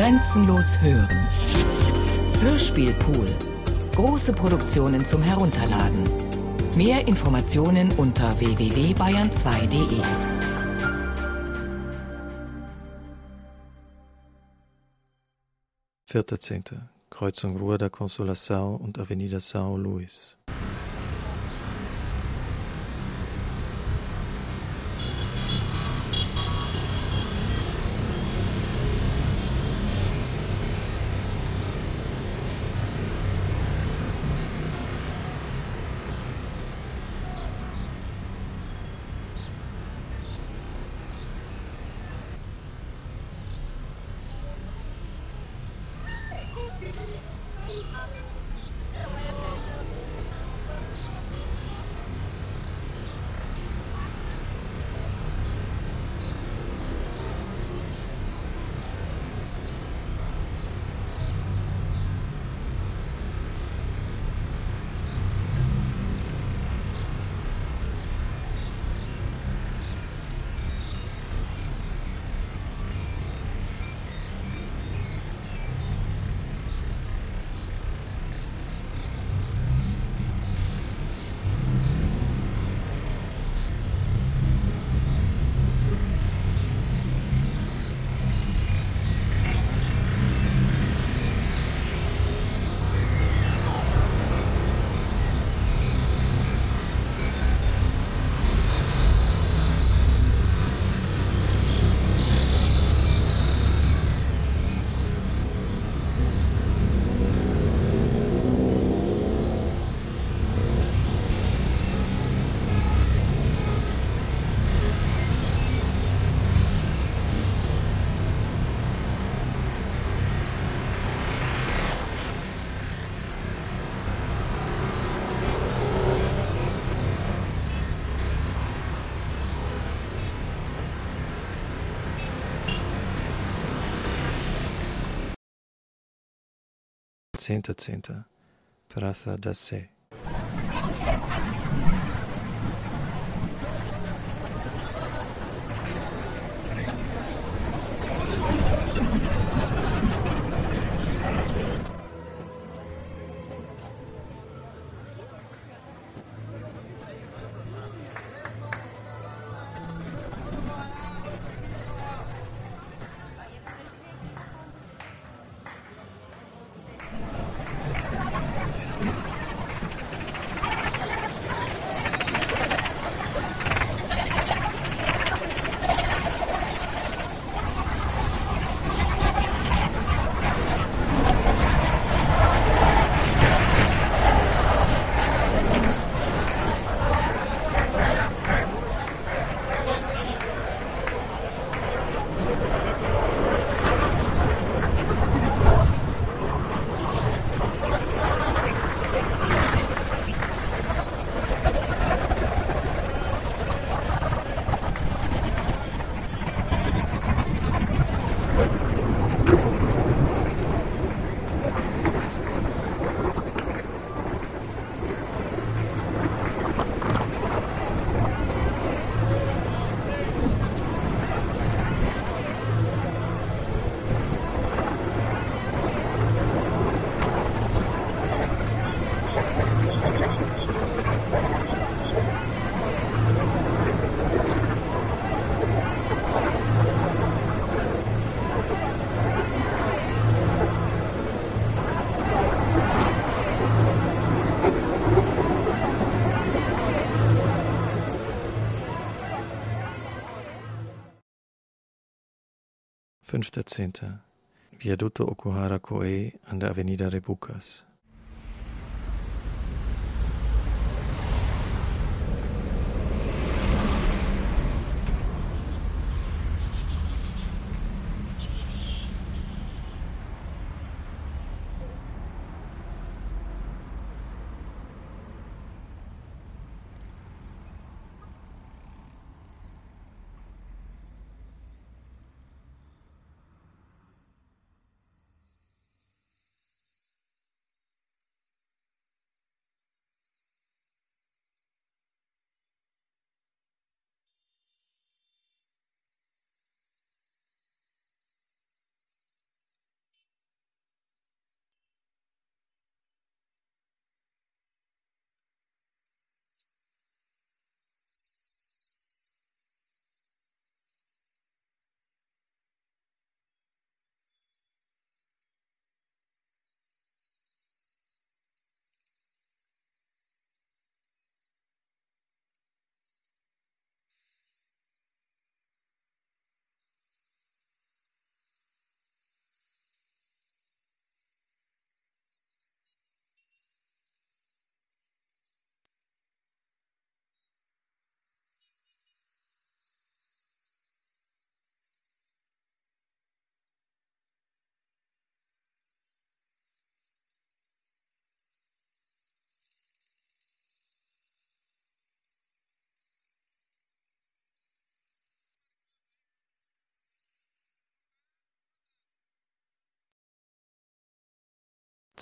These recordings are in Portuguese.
Grenzenlos hören. Hörspielpool. Große Produktionen zum Herunterladen. Mehr Informationen unter www.bayern2.de. Vierter Zehnter. Kreuzung Rua da Consolação und Avenida São Luís. Zehnter, zehnter Pratha Dase. 5.10. Viadotto Okuhara Koei an der Avenida Rebucas.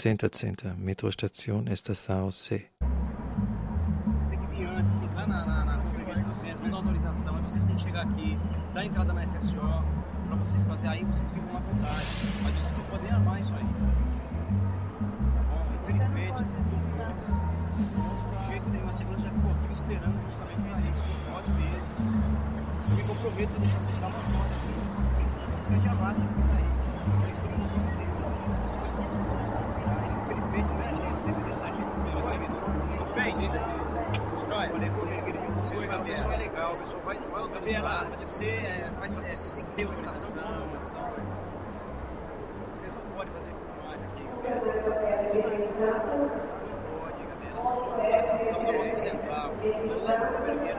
Zehnter, zehnter. Metrostation Estação C. Vocês têm que vir antes, tem que ir lá na, na, na Congregação do Centro, não dá autorização, aí vocês têm que chegar aqui, dar entrada na SSO, pra vocês fazerem aí, vocês ficam à vontade. Mas vocês não podem armar isso aí. Tá bom? Infelizmente, de jeito nenhum, a segurança já ficou aqui esperando justamente isso. Pode mesmo. Eu me comprometo a deixar vocês tirar uma foto aqui. Principalmente a vaca que tá aí. Eu já estou me comprometendo. Infelizmente, não é a gente, Deus vai me Tudo bem, Joia, falei com ele, ele me conseguiu, a pessoa é legal, a pessoa vai, vai organizar. Você é, faz, é, você tem que ter organização, vocês não podem fazer filmagem aqui. Pode, galera, só da central. Não é não.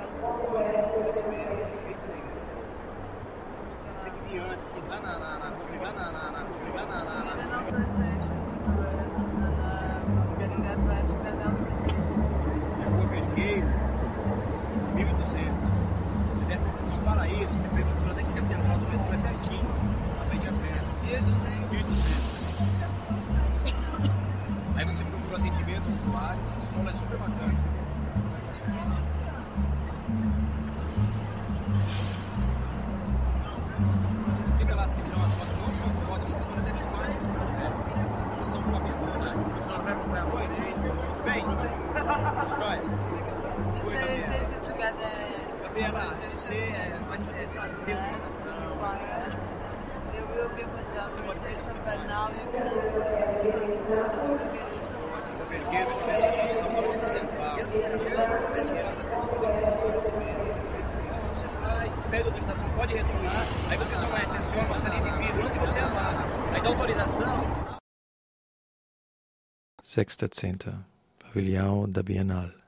Vocês têm que vir antes, tem que ir lá na, na, na, na, na, na, lá na, na, Need na, an authorization to do it, and um, getting the address, you get the authorization. é Rua Vergueiro, 1200. Você desce na estação Paraíso, você pega o biblioteca que é central do metrô, é pertinho, a frente a pé, E o 200? 1200. Aí você procura o atendimento do usuário, o solo é super bacana. Você explica lá se tirar umas fotos, se Gabriela. você faz esse tempo de sessão. requirements. They will give us the authorization, but now you can. Vergueiro, você é a situação da nossa central. 17 anos, 17 anos. Você vai, pede autorização, pode retornar. Aí vocês vão excepciona uma salinha você andar. Aí dá autorização. Sechster, zehnter. Pavilhão da Bienal.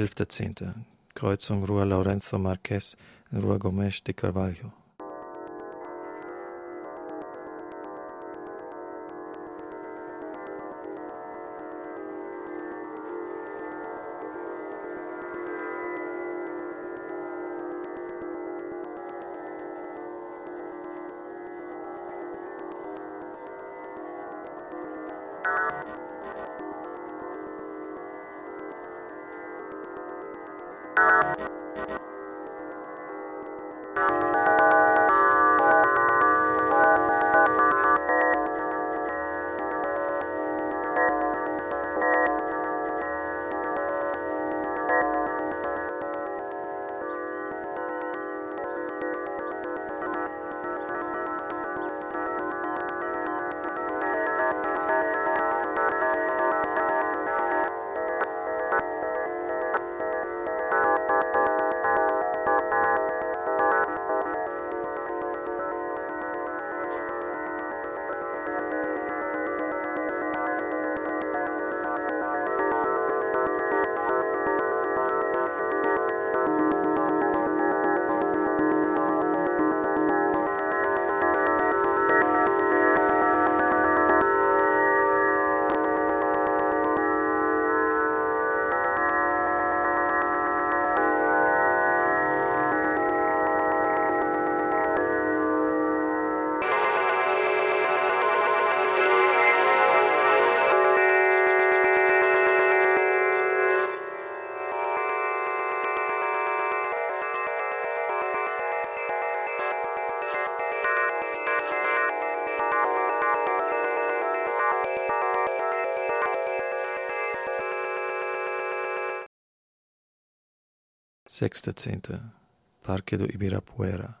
11.10. Kreuzung Rua Lorenzo Marquez, Rua Gomes de Carvalho. Thank 6.10. Parque do Ibirapuera.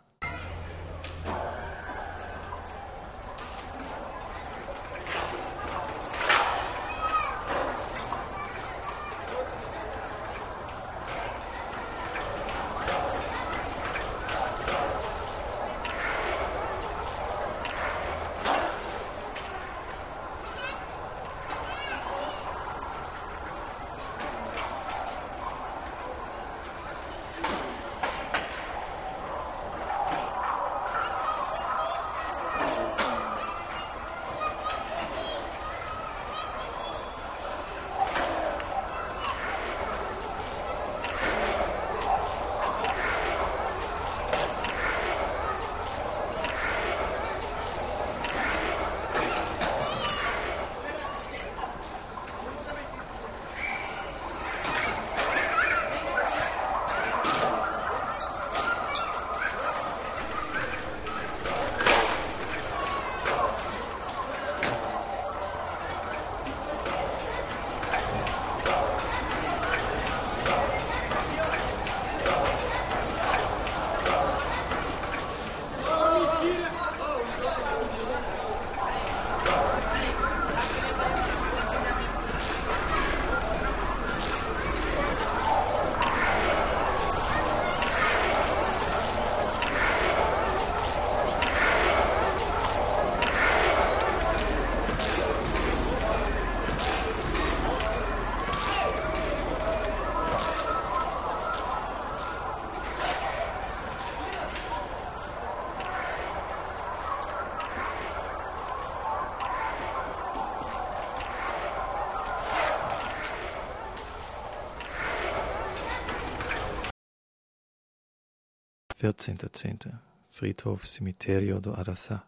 Vierzehnter Zehnter. Friedhof Cimiterio do Araçá.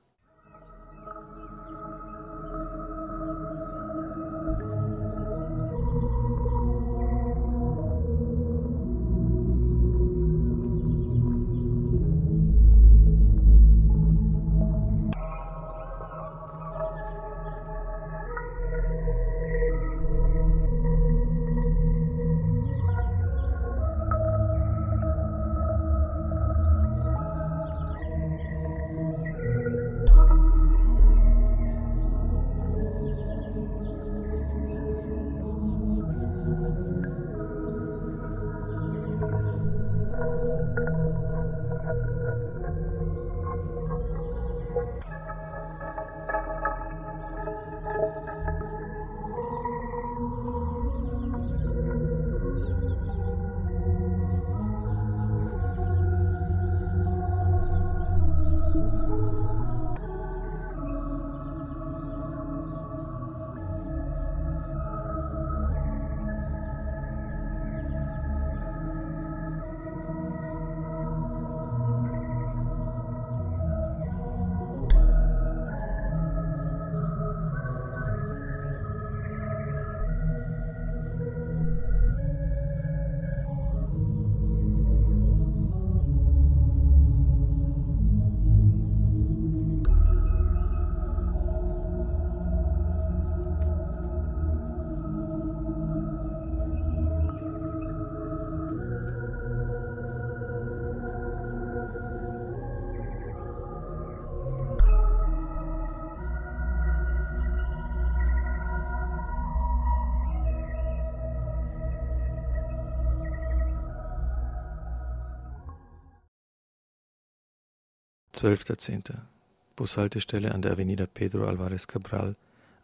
Zwölfter Zehnter. Bushaltestelle an der Avenida Pedro Alvarez Cabral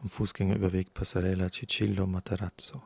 am Fußgängerüberweg Passarella Cicillo Matarazzo.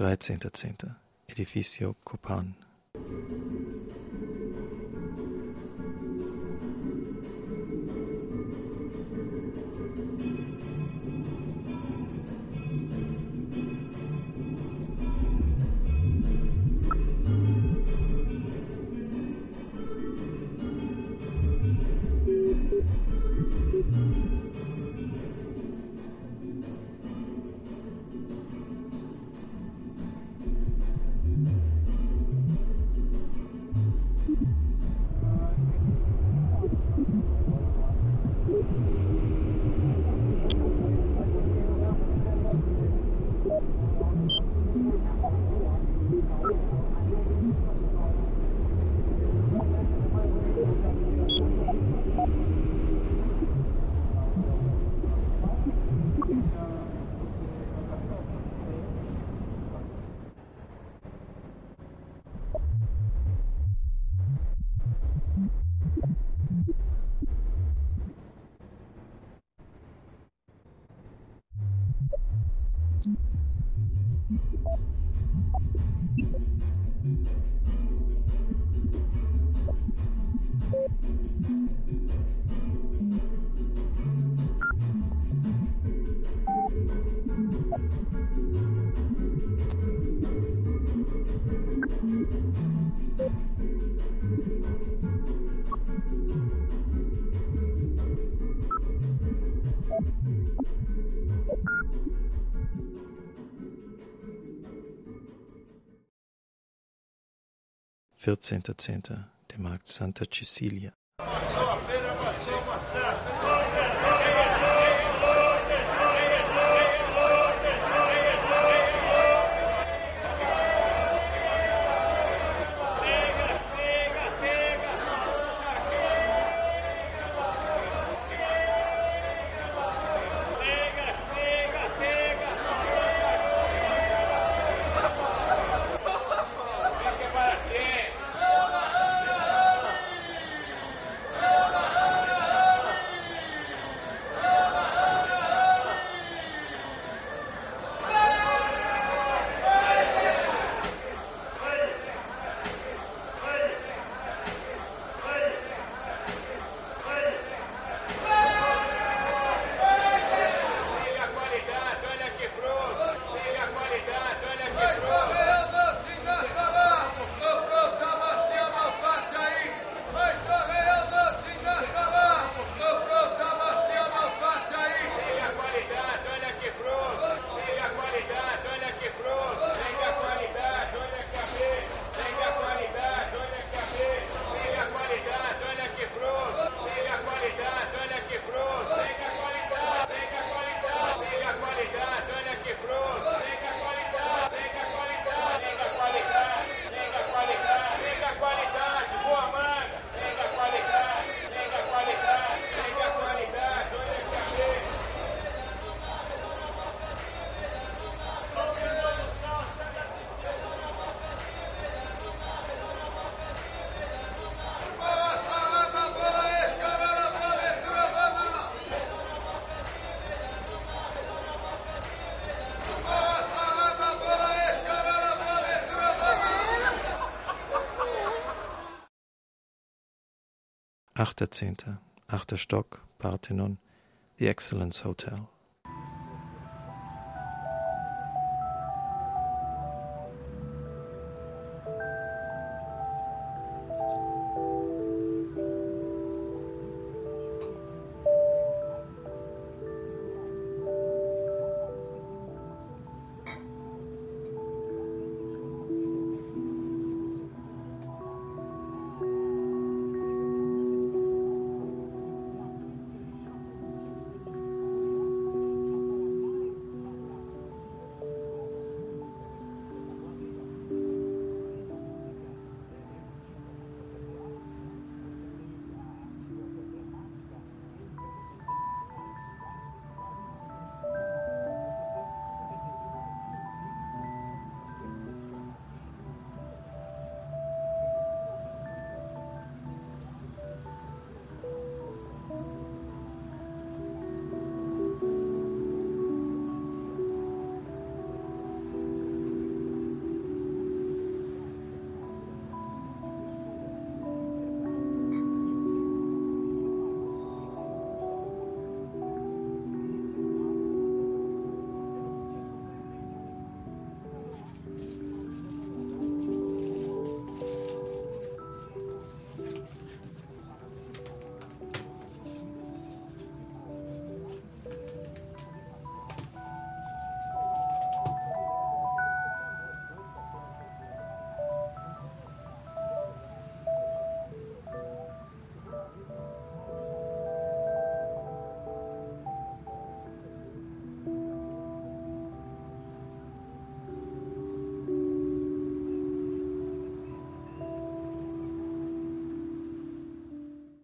13.10. Edificio Copan. Vierzehnter Zehnter, der Markt Santa Cecilia. Achter Zehnter, achter Stock, Parthenon, The Excellence Hotel.